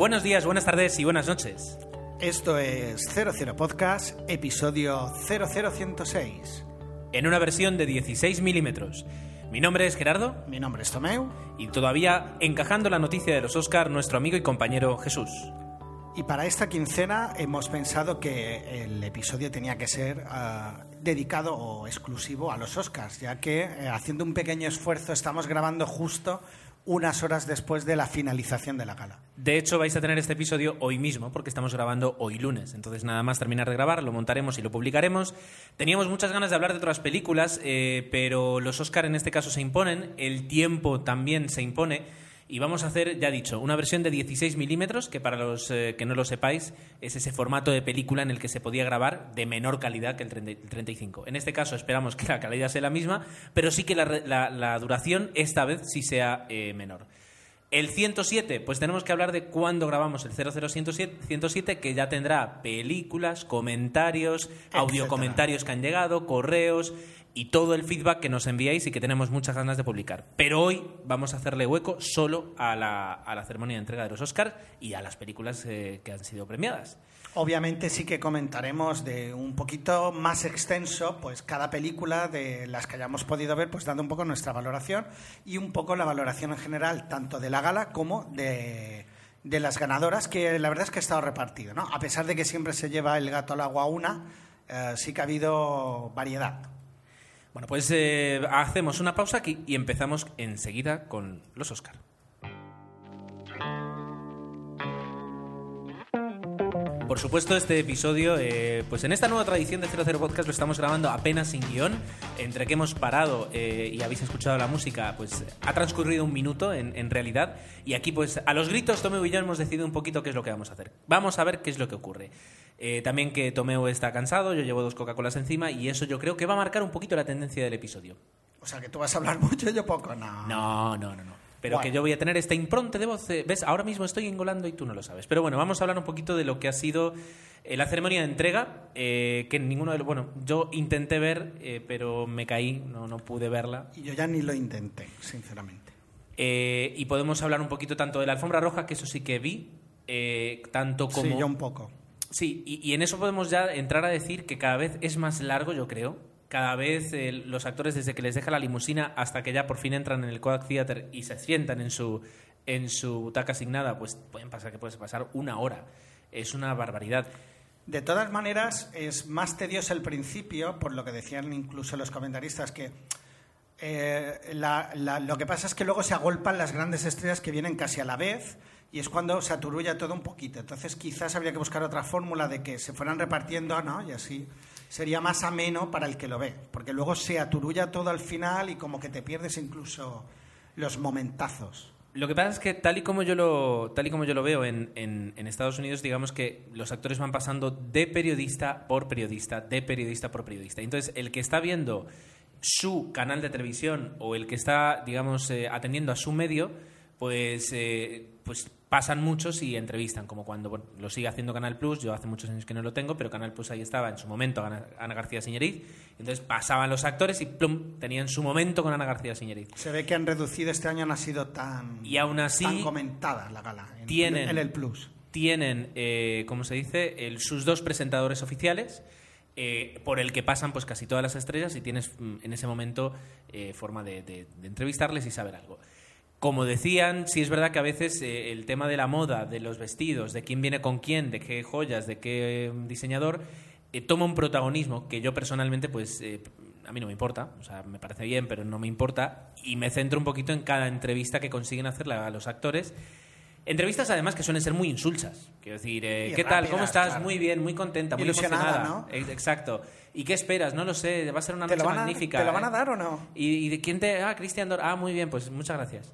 Buenos días, buenas tardes y buenas noches. Esto es 00 Podcast, episodio 00106. En una versión de 16 milímetros. Mi nombre es Gerardo Mi nombre es Tomeu y todavía encajando la noticia de los Oscar, nuestro amigo y compañero Jesús. y para esta quincena hemos pensado que el episodio tenía que ser ah, dedicado o exclusivo a los Oscars, ya que eh, haciendo un pequeño esfuerzo estamos grabando justo unas horas después de la finalización de la gala. De hecho, vais a tener este episodio hoy mismo porque estamos grabando hoy lunes. Entonces, nada más terminar de grabar, lo montaremos y lo publicaremos. Teníamos muchas ganas de hablar de otras películas, eh, pero los Oscar en este caso se imponen, el tiempo también se impone. Y vamos a hacer, ya he dicho, una versión de 16 milímetros, que para los eh, que no lo sepáis, es ese formato de película en el que se podía grabar de menor calidad que el 30 el 35. En este caso esperamos que la calidad sea la misma, pero sí que la, la- la duración esta vez sí sea eh, menor. El 107, pues tenemos que hablar de cuándo grabamos el 00107, 107, que ya tendrá películas, comentarios, audio comentarios que han llegado, correos y todo el feedback que nos enviáis y que tenemos muchas ganas de publicar. Pero hoy vamos a hacerle hueco solo a la, a la ceremonia de entrega de los Oscars y a las películas eh, que han sido premiadas. Obviamente sí que comentaremos de un poquito más extenso, pues cada película de las que hayamos podido ver, pues dando un poco nuestra valoración y un poco la valoración en general, tanto de la gala como de, las ganadoras, que la verdad es que ha estado repartido, ¿no? A pesar de que siempre se lleva el gato al agua una, eh, sí que ha habido variedad. Bueno, pues eh, hacemos una pausa aquí y empezamos enseguida con los Oscar. Por supuesto, este episodio, eh, pues en esta nueva tradición de 00 Podcast lo estamos grabando apenas sin guion. Entre que hemos parado eh, y habéis escuchado la música, pues ha transcurrido un minuto en, realidad. Y aquí, pues a los gritos, Tomeu y yo hemos decidido un poquito qué es lo que vamos a hacer. Vamos a ver qué es lo que ocurre. Eh, también que Tomeu está cansado, yo llevo dos Coca-Colas encima y eso yo creo que va a marcar un poquito la tendencia del episodio. O sea, que tú vas a hablar mucho y yo poco, no. No, no, no, no. Pero Bueno. que yo voy a tener esta impronte de voz. eh, ¿Ves? Ahora mismo estoy engolando y tú no lo sabes. Pero bueno, vamos a hablar un poquito de lo que ha sido eh, la ceremonia de entrega. eh, que ninguno de los. Bueno, yo intenté ver, eh, pero me caí, no, no pude verla. Y yo ya ni lo intenté, sinceramente. Eh, y podemos hablar un poquito tanto de la alfombra roja, que eso sí que vi, tanto como. Sí, yo un poco. Sí, y, en eso podemos ya entrar a decir que cada vez es más largo, yo creo. Cada vez eh, los actores, desde que les deja la limusina hasta que ya por fin entran en el Kodak Theater y se sientan en su, en su butaca asignada, pues pueden pasar que puede pasar una hora. Es una barbaridad. De todas maneras, es más tedioso el principio, por lo que decían incluso los comentaristas, que eh, la- la- lo que pasa es que luego se agolpan las grandes estrellas que vienen casi a la vez y es cuando se aturulla todo un poquito. Entonces quizás habría que buscar otra fórmula de que se fueran repartiendo, ¿no? Y así sería más ameno para el que lo ve, porque luego se aturulla todo al final y como que te pierdes incluso los momentazos. Lo que pasa es que tal y como yo lo, tal y como yo lo veo en, en- Estados Unidos, digamos que los actores van pasando de periodista por periodista, de periodista por periodista. Entonces, el que está viendo su canal de televisión o el que está, digamos, eh, atendiendo a su medio, pues, eh, pues pasan muchos y entrevistan, como cuando lo sigue haciendo Canal Plus, yo hace muchos años que no lo tengo, pero Canal Plus ahí estaba en su momento Ana, García Señoriz, entonces pasaban los actores y plum, tenían su momento con Ana García Señoriz. Se ve que han reducido este año, no ha sido tan, Y aún así- tan comentada la gala en, Tienen- en el Plus. tienen, eh, ¿cómo se dice?, el- sus dos presentadores oficiales, eh, por el que pasan pues casi todas las estrellas y tienes mm, en ese momento eh, forma de, de- de entrevistarles y saber algo. Como decían, sí es verdad que a veces eh, el tema de la moda, de los vestidos, de quién viene con quién, de qué joyas, de qué eh, diseñador, eh, toma un protagonismo que yo personalmente, pues, eh, a mí no me importa, o sea, me parece bien, pero no me importa, y me centro un poquito en cada entrevista que consiguen hacerle a los actores Entrevistas además que suelen ser muy insulsas. Quiero decir, eh, ¿qué tal? ¿Cómo estás? claro. Muy bien, muy contenta, muy Ilusionada, emocionada. Eh, Exacto. ¿Y qué esperas? No lo sé, va a ser una ¿Te noche lo van a- magnífica. te lo van a dar o no? ¿Y, y de quién te...? Ah, Cristian Dor. Ah, muy bien, pues muchas gracias.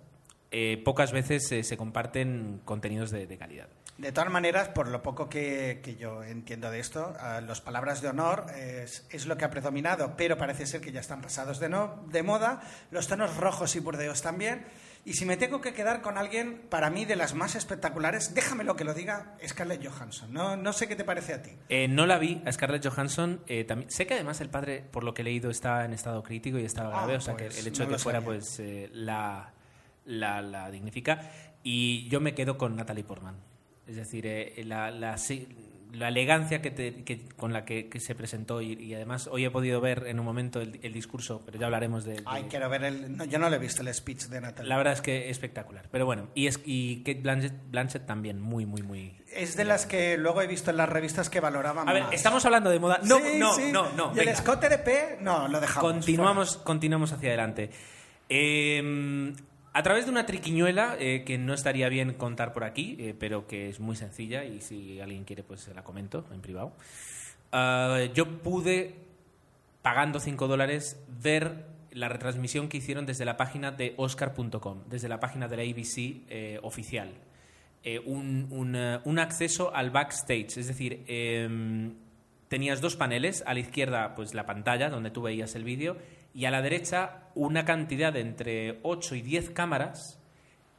Eh, pocas veces eh, se comparten contenidos de, de calidad. De todas maneras, por lo poco que, que yo entiendo de esto, ah, las palabras de honor es, es lo que ha predominado, pero parece ser que ya están pasados de, no, de moda, los tonos rojos y burdeos también. Y si me tengo que quedar con alguien, para mí, de las más espectaculares, déjamelo que lo diga, Scarlett Johansson. No, no sé qué te parece a ti. Eh, no la vi a Scarlett Johansson. eh, también, sé que además el padre, por lo que he leído, está en estado crítico y estaba Ah, grave. o sea pues, que el hecho no de que fuera, pues eh, la, la, la dignifica. Y yo me quedo con Natalie Portman. Es decir, eh, la, la, la elegancia que te- que- con la que, que se presentó. Y, y además, hoy he podido ver en un momento el, el discurso, pero ya hablaremos de. de- Ay, quiero ver el... no, yo no le he visto el speech de Natalie. la verdad es que espectacular. Pero bueno, y, es, y Kate Blanchett, Blanchett también, muy, muy, muy. Es de las que luego he visto en las revistas que valoraban A ver, más. estamos hablando de moda. No, Sí, no, sí. no, no. Y el venga. escote de P, no, lo dejamos. Continuamos, continuamos hacia adelante. Eh, a través de una triquiñuela eh, que no estaría bien contar por aquí, eh, pero que es muy sencilla y si alguien quiere, pues se la comento en privado. Ah, yo pude, pagando 5 dólares, ver la retransmisión que hicieron desde la página de Oscar.com, desde la página de la ABC eh, oficial. Un, un acceso al backstage, es decir, em, tenías dos paneles, a la izquierda pues la pantalla donde tú veías el vídeo y a la derecha una cantidad de entre 8 y 10 cámaras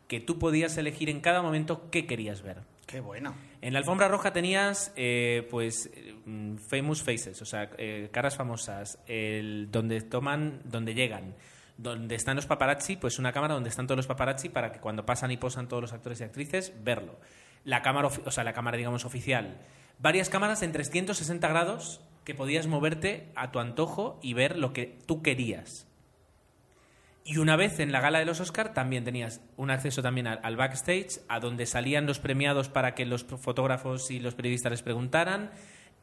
que tú podías elegir en cada momento qué querías ver. Qué bueno. En la alfombra roja tenías, eh, pues, mm, famous faces, o sea, eh, caras famosas, el, donde toman, donde llegan, donde están los paparazzi, pues una cámara donde están todos los paparazzi para que cuando pasan y posan todos los actores y actrices, verlo. La cámara, o sea, la cámara, digamos, oficial. Varias cámaras en 360 grados que podías moverte a tu antojo y ver lo que tú querías. Y una vez en la gala de los Oscar también tenías un acceso también al, backstage, a donde salían los premiados para que los fotógrafos y los periodistas les preguntaran.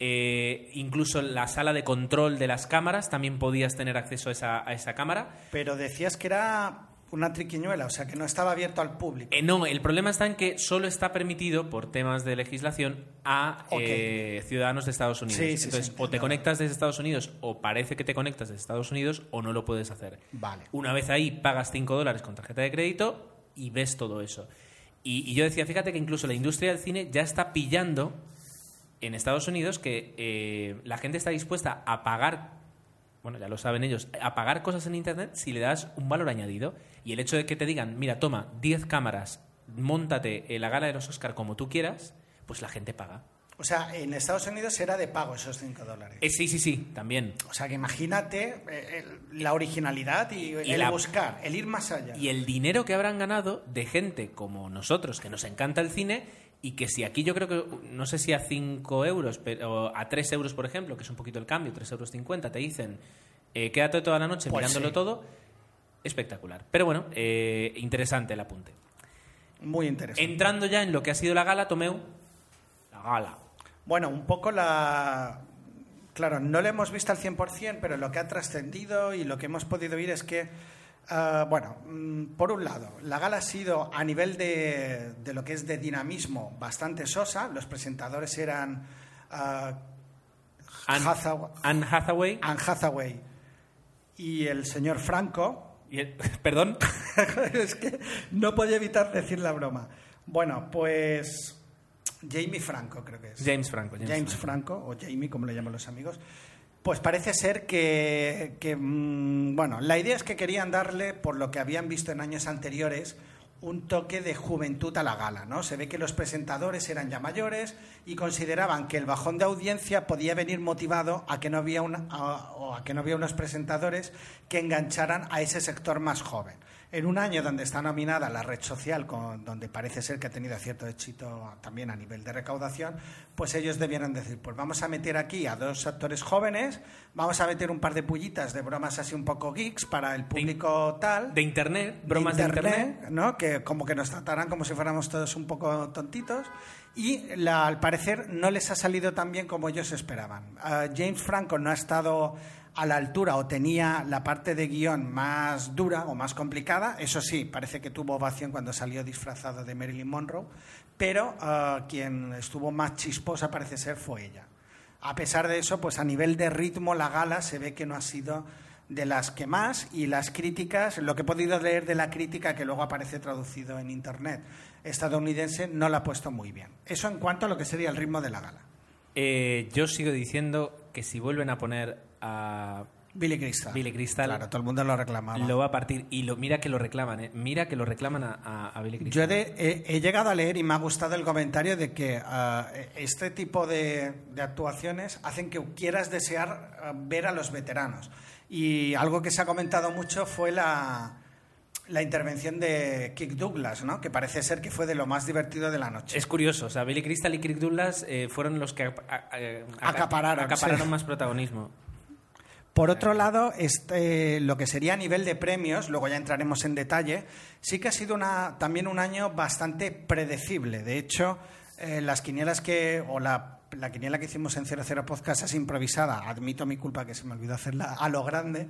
Eh, incluso la sala de control de las cámaras también podías tener acceso a esa cámara. Pero decías que era una triquiñuela, o sea, que no estaba abierto al público. Eh, no, el problema está en que solo está permitido por temas de legislación a eh, ciudadanos de Estados Unidos. Sí, sí, Entonces, sí, o te conectas desde Estados Unidos o parece que te conectas desde Estados Unidos o no lo puedes hacer. Vale. Una vez ahí pagas 5 dólares con tarjeta de crédito y ves todo eso. Y, y yo decía, fíjate que incluso la industria del cine ya está pillando en Estados Unidos que eh, la gente está dispuesta a pagar, bueno, ya lo saben ellos, a pagar cosas en Internet si le das un valor añadido. Y el hecho de que te digan, mira, toma 10 cámaras, montate en la gala de los Oscar como tú quieras, pues la gente paga. O sea, en Estados Unidos era de pago esos 5 dólares. Eh, sí, sí, sí, también. O sea, que imagínate eh, el- la originalidad y, Y el la- buscar, el ir más allá. Y el dinero que habrán ganado de gente como nosotros, que nos encanta el cine, y que si aquí yo creo que, no sé si a 5 euros, pero a 3 euros, por ejemplo, que es un poquito el cambio, 3 euros 50, te dicen, eh, quédate toda la noche Pues mirándolo sí. todo, espectacular. Pero bueno, eh, interesante el apunte. Muy interesante. Entrando ya en lo que ha sido la gala, Tomeu, la gala. Bueno, un poco la... Claro, no lo hemos visto al 100%, pero lo que ha trascendido y lo que hemos podido oír es que, ah, bueno, mm, por un lado, la gala ha sido a nivel de, de lo que es de dinamismo bastante sosa. Los presentadores eran ah, Anne, Hathaw- Anne Hathaway. Anne Hathaway y el señor Franco. y el- perdón. es que no podía evitar decir la broma. Bueno, pues Jamie Franco creo que es. James Franco. James James Franco, o Jamie, como le llaman los amigos, pues parece ser que, mm, bueno, la idea es que querían darle, por lo que habían visto en años anteriores, un toque de juventud a la gala, ¿no? Se ve que los presentadores eran ya mayores y consideraban que el bajón de audiencia podía venir motivado a que no había una, o a que no había unos presentadores que engancharan a ese sector más joven. En un año donde está nominada la red social, con, donde parece ser que ha tenido cierto éxito también a nivel de recaudación, pues ellos debieron decir, pues vamos a meter aquí a dos actores jóvenes, vamos a meter un par de pullitas de bromas así un poco geeks para el público tal. De internet, bromas de internet. ¿no? Que como que nos tratarán como si fuéramos todos un poco tontitos. Y la- al parecer no les ha salido tan bien como ellos esperaban. Ah, James Franco no ha estado a la altura o tenía la parte de guion más dura o más complicada. Eso sí, parece que tuvo ovación cuando salió disfrazado de Marilyn Monroe, pero eh, quien estuvo más chisposa parece ser fue ella. A pesar de eso, pues a nivel de ritmo la gala se ve que no ha sido de las que más y las críticas, lo que he podido leer de la crítica que luego aparece traducido en internet estadounidense, no la ha puesto muy bien. Eso en cuanto a lo que sería el ritmo de la gala. Eh, yo sigo diciendo que si vuelven a poner a Billy Crystal. Billy Crystal. Claro, todo el mundo lo reclamaba. Lo va a partir. Y lo, mira que lo reclaman, ¿eh? Mira que lo reclaman a, a, Billy Crystal. Yo he, llegado a leer y me ha gustado el comentario de que uh, este tipo de, de, actuaciones hacen que quieras desear uh, ver a los veteranos. Y algo que se ha comentado mucho fue la, la intervención de Kirk Douglas, ¿no? que parece ser que fue de lo más divertido de la noche. Es curioso, o sea, Billy Crystal y Kirk Douglas eh, fueron los que acapararon, acapararon más protagonismo. Por otro lado, este, lo que sería a nivel de premios, luego ya entraremos en detalle, sí que ha sido una, también un año bastante predecible. De hecho, eh, las quinielas que, o la, la, quiniela que hicimos en 00 Podcast es improvisada, admito mi culpa que se me olvidó hacerla a lo grande,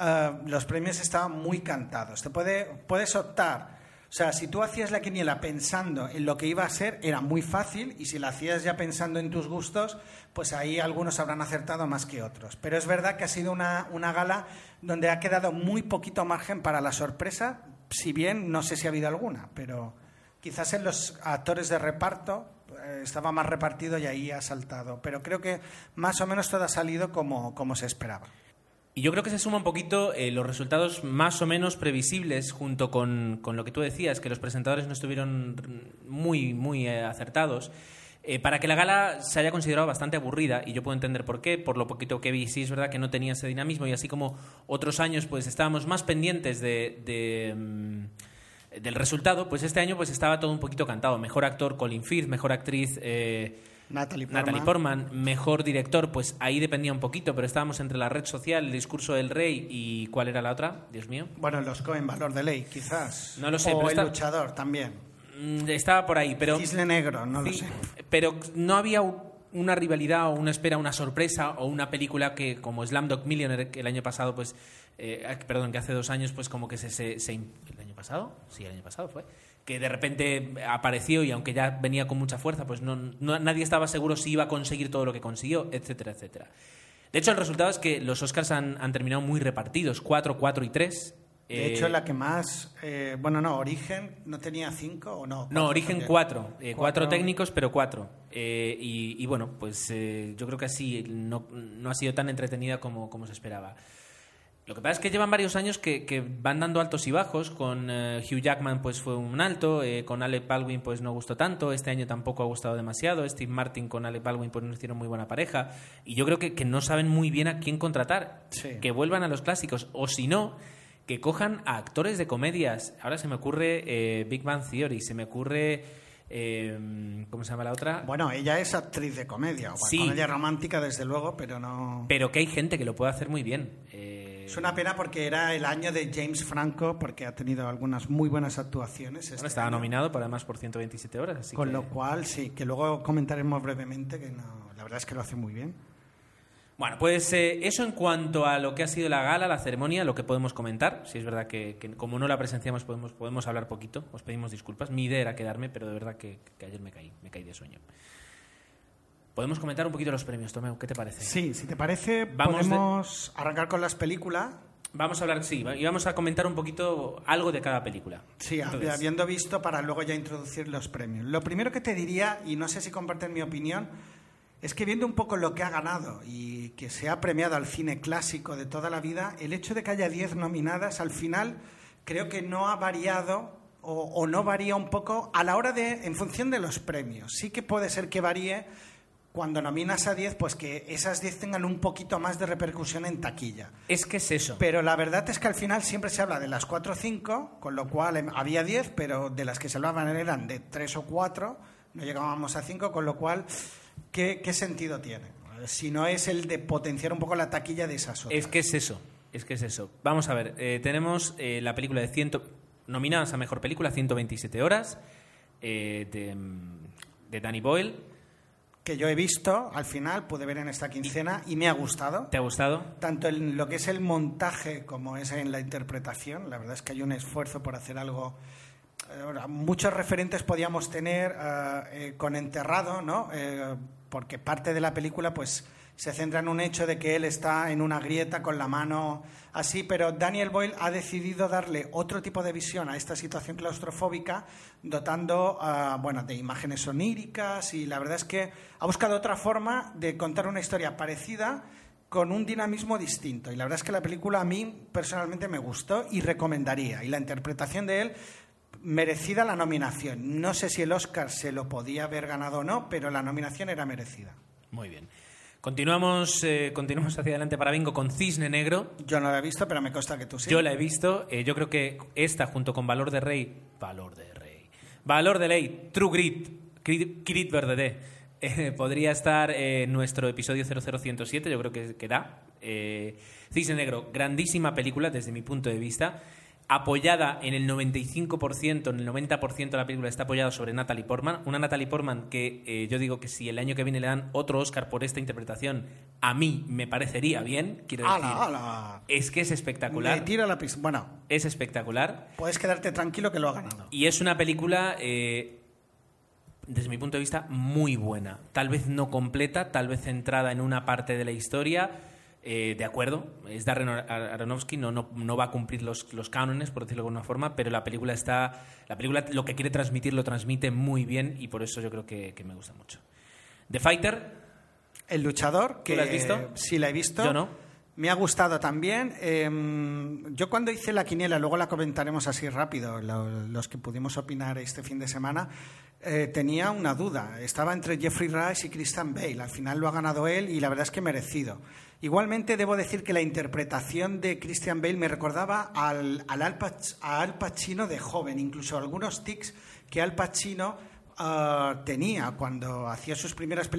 eh, los premios estaban muy cantados. Te puede, puedes optar o sea, si tú hacías la quiniela pensando en lo que iba a ser, era muy fácil, y si la hacías ya pensando en tus gustos, pues ahí algunos habrán acertado más que otros. Pero es verdad que ha sido una, una gala donde ha quedado muy poquito margen para la sorpresa, si bien no sé si ha habido alguna, pero quizás en los actores de reparto eh, estaba más repartido y ahí ha saltado. Pero creo que más o menos todo ha salido como, como se esperaba. Y yo creo que se suma un poquito eh, los resultados más o menos previsibles junto con, con, lo que tú decías, que los presentadores no estuvieron muy, muy eh, acertados. Eh, para que la gala se haya considerado bastante aburrida, y yo puedo entender por qué, por lo poquito que vi, sí es verdad que no tenía ese dinamismo, y así como otros años pues estábamos más pendientes de, de mm, del resultado, pues este año pues estaba todo un poquito cantado. Mejor actor Colin Firth, mejor actriz... Natalie Portman. mejor director, pues ahí dependía un poquito, pero estábamos entre la red social, el discurso del rey y ¿cuál era la otra? Dios mío. Bueno, los Cohen, Valor de Ley, quizás. No lo sé. O El Luchador también. Mm, estaba por ahí, pero... Cisne Negro, no lo sé. Pero no había una rivalidad o una espera, una sorpresa o una película que como Slamdog Millionaire que el año pasado pues eh, perdón que hace dos años pues como que se, se, se, el año pasado sí el año pasado fue que de repente apareció y aunque ya venía con mucha fuerza, pues no, nadie estaba seguro si iba a conseguir todo lo que consiguió, etcétera, etcétera. De hecho, el resultado es que los Oscars han, han terminado muy repartidos, 4, 4 y 3. De hecho, eh, la que más. Eh, bueno, no, Origen no tenía 5 o no. No, Origen 4. Eh, cuatro técnicos, pero 4. Y, y, bueno, pues yo creo que así no, no ha sido tan entretenida como, como se esperaba. Lo que pasa es que llevan varios años que, van dando altos y bajos. Con eh, Hugh Jackman pues fue un alto, eh, con Alec Baldwin pues no gustó tanto, este año tampoco ha gustado demasiado, Steve Martin con Alec Baldwin pues no hicieron muy buena pareja. Y yo creo que, no saben muy bien a quién contratar. Que vuelvan a los clásicos. O si no, que cojan a actores de comedias. Ahora se me ocurre eh, Big Bang Theory, se me ocurre... ¿Cómo se llama la otra? Bueno, ella es actriz de comedia, o sí. comedia romántica desde luego, pero no... Pero que hay gente que lo puede hacer muy bien. Es una pena porque era el año de James Franco, porque ha tenido algunas muy buenas actuaciones. Este estaba nominado por además por 127 horas. Así Con lo cual, sí, que luego comentaremos brevemente, que no, la verdad es que lo hace muy bien. Bueno, pues eh, eso en cuanto a lo que ha sido la gala, la ceremonia, lo que podemos comentar. Si es verdad que, como no la presenciamos podemos, podemos hablar poquito, os pedimos disculpas. Mi idea era quedarme, pero de verdad que, que ayer me caí, me caí de sueño. Podemos comentar un poquito los premios, Tomeu, ¿qué te parece? Sí, si te parece, vamos podemos arrancar con las películas. Vamos a hablar, sí, y vamos a comentar un poquito algo de cada película. Sí, habiendo visto para luego ya introducir los premios. Lo primero que te diría, y no sé si comparten mi opinión, es que viendo un poco lo que ha ganado y que se ha premiado al cine clásico de toda la vida, el hecho de que haya 10 nominadas al final creo que no ha variado o, o no varía un poco a la hora de, en función de los premios. Sí que puede ser que varíe cuando nominas a 10, pues que esas 10 tengan un poquito más de repercusión en taquilla. Es que es eso. Pero la verdad es que al final siempre se habla de las 4 o 5, con lo cual em, había 10, pero de las que se hablaban eran de 3 o 4, no llegábamos a 5, con lo cual, ¿qué, sentido tiene? Si no es el de potenciar un poco la taquilla de esas otras. Es que es eso, es que es eso. Vamos a ver, eh, tenemos eh, la película de 100, nominadas a Mejor Película, 127 horas, eh, de, de Danny Boyle que yo he visto al final, pude ver en esta quincena y me ha gustado. ¿Te ha gustado? Tanto en lo que es el montaje como es en la interpretación. La verdad es que hay un esfuerzo por hacer algo. eh, Muchos referentes podíamos tener eh, eh, con Enterrado, ¿no? Eh, porque parte de la película, pues se centra en un hecho de que él está en una grieta con la mano así, pero Daniel Boyle ha decidido darle otro tipo de visión a esta situación claustrofóbica, dotando ah, bueno, de imágenes oníricas y la verdad es que ha buscado otra forma de contar una historia parecida con un dinamismo distinto. Y la verdad es que la película a mí personalmente me gustó y recomendaría. Y la interpretación de él merecida la nominación. No sé si el Oscar se lo podía haber ganado o no, pero la nominación era merecida. Muy bien. Continuamos, eh, continuamos hacia adelante para Bingo con Cisne Negro. Yo no la he visto, pero me consta que tú sí. Yo la he visto. eh, yo creo que esta, junto con Valor de Rey. Valor de Rey. Valor de Ley. True Grit. Grit, Grit Verdadé. eh, podría estar en nuestro episodio 00107. Yo creo que, que da. Eh, Cisne Negro. Grandísima película desde mi punto de vista. Apoyada en el 95%, en el 90% de la película está apoyada sobre Natalie Portman. Una Natalie Portman que eh, yo digo que si el año que viene le dan otro Oscar por esta interpretación, a mí me parecería bien. Quiero decir, ¡Hala, hala! es que es espectacular. Tira la pista. Bueno, Es espectacular. puedes quedarte tranquilo que lo ha ganado. Y es una película, eh, desde mi punto de vista, muy buena. Tal vez no completa, tal vez centrada en una parte de la historia. Eh, de acuerdo, es Darren Ar- Aronofsky, no, no, no va a cumplir los, los cánones, por decirlo de alguna forma, pero la película está. La película lo que quiere transmitir lo transmite muy bien y por eso yo creo que, que me gusta mucho. The Fighter, El luchador, que la has visto? sí la he visto. Yo no. Me ha gustado también. Eh, yo cuando hice la quiniela, luego la comentaremos así rápido, lo- los que pudimos opinar este fin de semana, eh, tenía una duda. Estaba entre Jeffrey Rice y Christian Bale. Al final lo ha ganado él y la verdad es que merecido. Igualmente debo decir que la interpretación de Christian Bale me recordaba al, al Al, Pac- a Al Pacino de joven, incluso algunos tics que Al Pacino ah, tenía cuando hacía sus primeras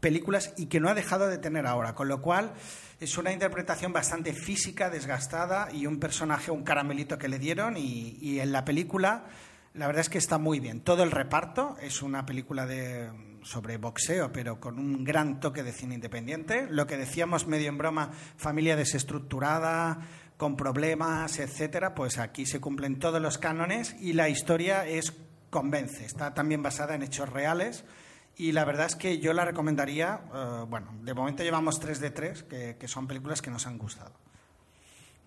películas y que no ha dejado de tener ahora, con lo cual es una interpretación bastante física, desgastada y un personaje, un caramelito que le dieron y en la película la verdad es que está muy bien. Todo el reparto es una película de, sobre boxeo, pero con un gran toque de cine independiente. Lo que decíamos medio en broma, familia desestructurada, con problemas, etcétera, pues aquí se cumplen todos los cánones y la historia es convence. Está también basada en hechos reales y la verdad es que yo la recomendaría. eh, bueno, de momento llevamos 3 de 3, que, que son películas que nos han gustado.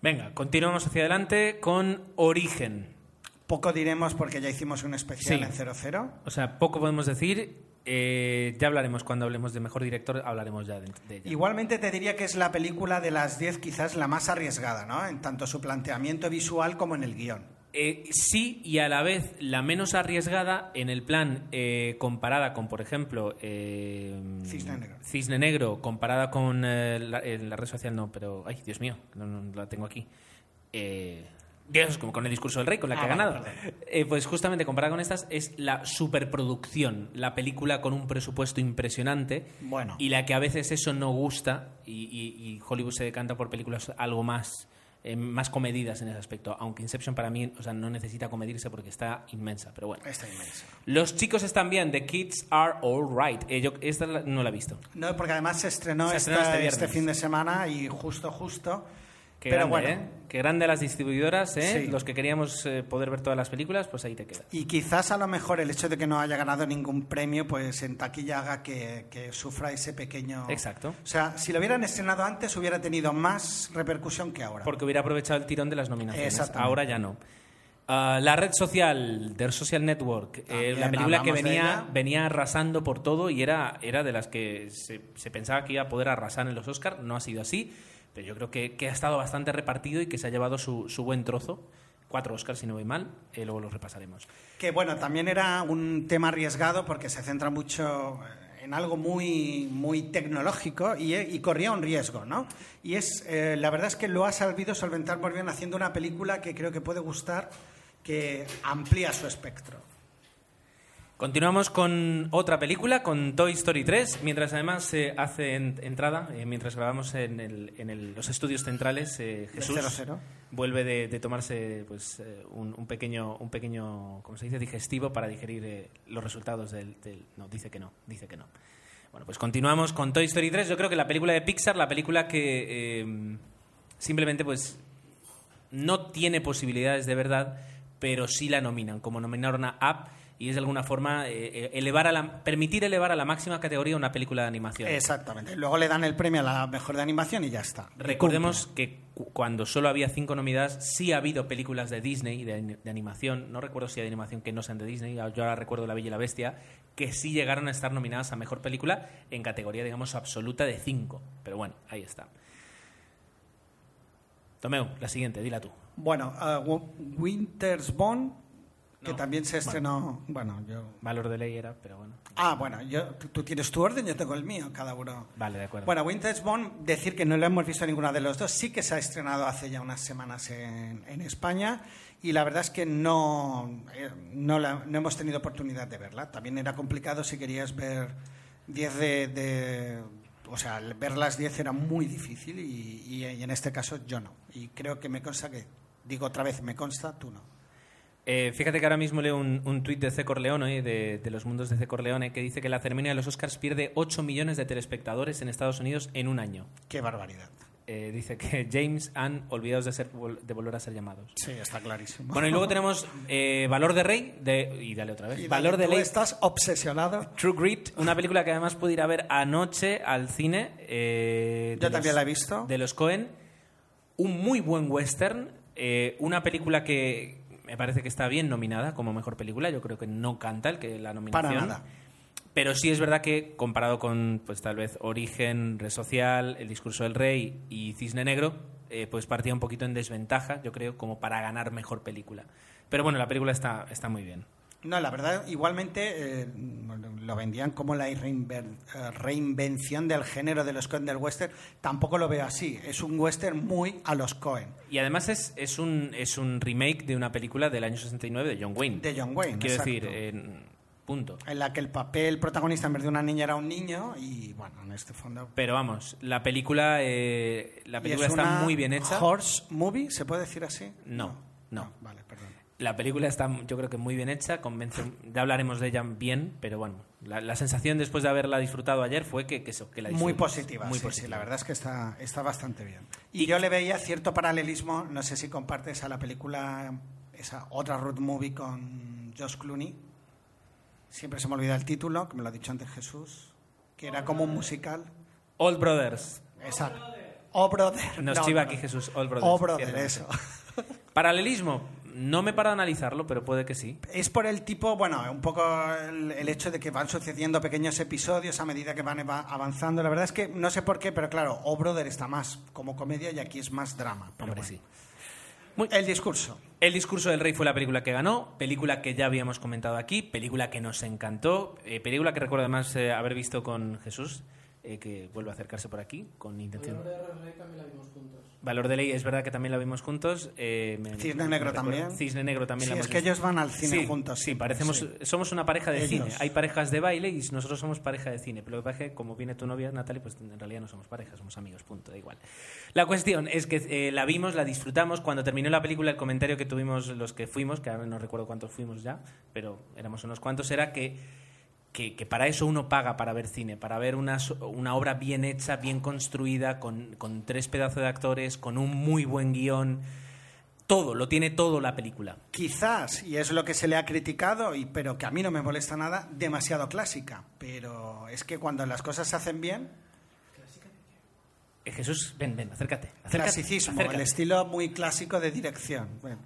venga, continuamos hacia adelante con Origen. Poco diremos porque ya hicimos un especial Sí. en 00. O sea, poco podemos decir. Eh, ya hablaremos cuando hablemos de mejor director, hablaremos ya de, de ella. Igualmente te diría que es la película de las 10 quizás la más arriesgada, ¿no? En tanto su planteamiento visual como en el guion. Eh, sí, y a la vez la menos arriesgada en el plan eh, comparada con, por ejemplo, eh, Cisne Negro. Cisne Negro, comparada con eh, la, eh, la red social, no, pero, ay, Dios mío, no, no la tengo aquí. Eh, Dios, como con el discurso del rey, con la Ah, que ha ganado. Eh, pues justamente comparada con estas es la superproducción, la película con un presupuesto impresionante Bueno. y la que a veces eso no gusta y, y- y Hollywood se decanta por películas algo más eh, más comedidas en ese aspecto aunque Inception para mí o sea no necesita comedirse porque está inmensa pero bueno Está inmensa. los chicos están bien The Kids Are Alright eh, yo esta no la he visto No, porque además se estrenó, Se esta- estrenó este este, viernes. fin de semana y justo, justo. Qué Pero grande, bueno, ¿eh? Qué grande las distribuidoras, ¿eh? Sí. Los que queríamos eh, poder ver todas las películas, pues ahí te quedas. y quizás a lo mejor el hecho de que no haya ganado ningún premio, pues en taquilla haga que, que sufra ese pequeño. Exacto. O sea, si lo hubieran estrenado antes, hubiera tenido más repercusión que ahora. Porque hubiera aprovechado el tirón de las nominaciones. Ahora ya no. Ah, la red social, The Social Network, eh, la película que venía, venía arrasando por todo y era, era de las que se, se pensaba que iba a poder arrasar en los Oscars. No ha sido así, pero yo creo que, que ha estado bastante repartido y que se ha llevado su, su buen trozo. Cuatro Oscars, si no voy mal, eh, luego los repasaremos. Que bueno, también era un tema arriesgado porque se centra mucho en algo muy, muy tecnológico y, y corría un riesgo, ¿no? Y es, eh, la verdad es que lo ha sabido solventar muy bien haciendo una película que creo que puede gustar, que amplía su espectro. Continuamos con otra película, con Toy Story 3, mientras además se hace en- entrada, eh, mientras grabamos en, el- en el- los estudios centrales, eh, Jesús 00. vuelve de, de tomarse pues, eh, un, un pequeño, un pequeño, ¿cómo se dice?, digestivo para digerir eh, los resultados del, del- No, dice que no, dice que no. Bueno, pues continuamos con Toy Story 3. Yo creo que la película de Pixar, la película que eh, simplemente pues no tiene posibilidades de verdad, pero sí la nominan, como nominaron a Up y es de alguna forma eh, elevar a la, permitir elevar a la máxima categoría una película de animación. Exactamente. Luego le dan el premio a la mejor de animación y ya está. Recordemos que cu- cuando solo había cinco nominadas, sí ha habido películas de Disney, de, de animación, no recuerdo si hay de animación que no sean de Disney, yo ahora recuerdo La Bella y la Bestia, que sí llegaron a estar nominadas a mejor película en categoría, digamos, absoluta de cinco. Pero bueno, ahí está. Tomeu, la siguiente, dila tú. Bueno, uh, Winter's Bone, que No. también se estrenó. Bueno, yo. Valor de ley era, pero bueno. Ah, bueno, yo, tú, tú tienes tu orden, yo tengo el mío, cada uno. Vale, de acuerdo. Bueno, Winter's Bone, decir que no lo hemos visto ninguna de los dos, sí que se ha estrenado hace ya unas semanas en, en España y la verdad es que no, eh, no, la- no hemos tenido oportunidad de verla. También era complicado si querías ver 10 de, de- O sea, ver las 10 era muy difícil y, y- y en este caso yo no. Y creo que me consta que, digo otra vez, me consta, tú no. Eh, fíjate que ahora mismo leo un, un tuit de C. Corleone, de, de los mundos de C. Corleone, que dice que la ceremonia de los Oscars pierde 8 millones de telespectadores en Estados Unidos en un año. Qué barbaridad. Eh, dice que James han olvidados de, ser, de volver a ser llamados. Sí, está clarísimo. Bueno, y luego tenemos eh, Valor de Rey, de, y dale otra vez. Y Valor de Ley, estás obsesionado. True Grit, una película que además pude ir a ver anoche al cine. eh, Yo también los- la he visto. De los Cohen. Un muy buen western. una película que me parece que está bien nominada como mejor película. Yo creo que no canta el que la nominación. Para nada. Pero sí es verdad que comparado con, pues tal vez, Origen, Red Social, El Discurso del Rey y Cisne Negro, eh, pues partía un poquito en desventaja, yo creo, como para ganar mejor película. Pero bueno, la película está, está muy bien. No, la verdad, igualmente eh, lo vendían como la eh, reinvención del género de los Cohen del western. Tampoco lo veo así. Es un western muy a los Cohen, Y además es, es, un, es un remake de una película del año 69 de John Wayne. de John Wayne. Quiero exacto. decir, en- punto. En la que el papel protagonista en vez de una niña era un niño y, bueno, en este fondo... Pero vamos, la película, eh, la ¿Y película es está muy bien hecha. ¿Horse movie? ¿Se puede decir así? No, no. Vale, perdón. La película está, yo creo que muy bien hecha, convence, ya hablaremos de ella bien, pero bueno, la, la sensación después de haberla disfrutado ayer fue que, que, eso, que la Muy positiva, Muy sí, positiva. sí, la verdad es que está, está bastante bien. Y, yo le veía cierto paralelismo, no sé si compartes a la película, esa otra road movie con Josh Clooney, siempre se me olvida el título, que me lo ha dicho antes Jesús, que era como un musical. All Brothers. Exacto. Oh, brother. Nos No, chiva no, aquí. Jesús. All Brothers. Oh, brother, eso. Paralelismo. No me paro a analizarlo, pero puede que sí. Es por el tipo, bueno, un poco el, el hecho de que van sucediendo pequeños episodios a medida que van avanzando. La verdad es que no sé por qué, pero claro, Oh Brother está más como comedia y aquí es más drama. pero Hombre, bueno. sí. El discurso. El discurso del rey fue la película que ganó, película que ya habíamos comentado aquí, película que nos encantó, eh, película que recuerdo además eh, haber visto con Jesús, eh, que vuelve a acercarse por aquí con intención. Valor de ley es verdad que también la vimos juntos. eh, me- Cisne Negro también. Cisne Negro también Sí, la es hemos que visto. ellos van al cine Sí, juntos Sí, parecemos, sí. somos una pareja de Ellos. cine. Hay parejas de baile y nosotros somos pareja de cine. Pero lo que pasa es que como viene tu novia, Natalie, pues en realidad no somos pareja, somos amigos, punto, da igual. La cuestión es que eh, la vimos, la disfrutamos. Cuando terminó la película, el comentario que tuvimos los que fuimos, que ahora no recuerdo cuántos fuimos ya, pero éramos unos cuantos, era que que, que para eso uno paga para ver cine, para ver una, so- una obra bien hecha, bien construida, con, con tres pedazos de actores, con un muy buen guion. Todo, lo tiene todo la película. Quizás, y es lo que se le ha criticado, y, pero que a mí no me molesta nada, demasiado clásica. Pero es que cuando las cosas se hacen bien, Eh, Jesús, ven, ven, acércate. acércate clasicismo, acércate. el estilo muy clásico de dirección. Bueno,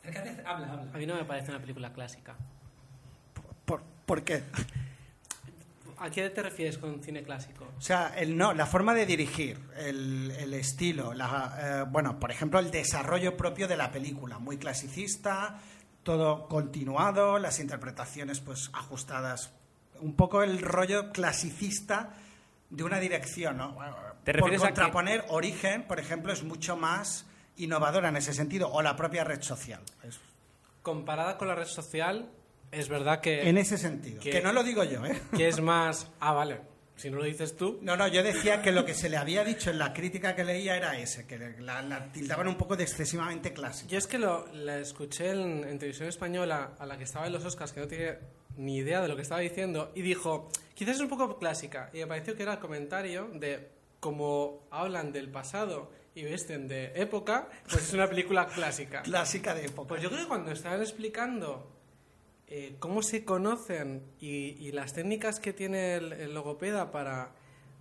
Acércate, habla, habla. A mí no me parece una película clásica. ¿Por, qué? ¿A qué te refieres con cine clásico? O sea, el no, la forma de dirigir, el, el estilo, la, eh, bueno, por ejemplo, el desarrollo propio de la película, muy clasicista, todo continuado, las interpretaciones pues ajustadas, un poco el rollo clasicista de una dirección, ¿no? ¿Te por refieres a que- contraponer, Origen, por ejemplo, es mucho más innovadora en ese sentido, o la propia red social. Es- Comparada con la red social, es verdad que, en ese sentido. que- Que no lo digo yo, ¿eh? que es más... Ah, vale. Si no lo dices tú... No, no, yo decía que lo que se le había dicho en la crítica que leía era ese, que la, la tildaban un poco de excesivamente clásica. Yo es que lo, la escuché en, en televisión española, a la que estaba en los Oscars, que no tiene ni idea de lo que estaba diciendo y dijo, quizás es un poco clásica. Y me pareció que era el comentario de como hablan del pasado y visten de época, pues es una película clásica. Clásica de época. Pues yo creo que cuando estaban explicando eh, cómo se conocen y, y las técnicas que tiene el, el logopeda para,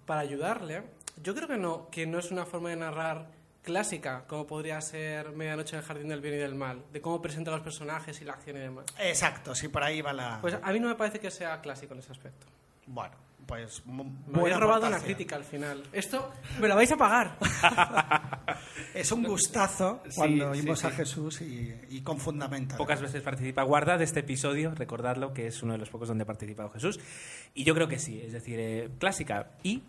para ayudarle, yo creo que no, que no es una forma de narrar clásica, como podría ser Medianoche en el Jardín del Bien y del Mal, de cómo presenta a los personajes y la acción y demás. Exacto, sí, por ahí va la... Pues a mí no me parece que sea clásico en ese aspecto. bueno, pues... Me habéis robado una crítica al final. Esto me lo vais a pagar. Es un gustazo Sí, cuando sí, oímos a sí. Jesús y, y con fundamento. Pocas veces participa. Guardad este episodio, recordadlo, que es uno de los pocos donde ha participado Jesús. Y yo creo que sí, es decir, eh, clásica. Y.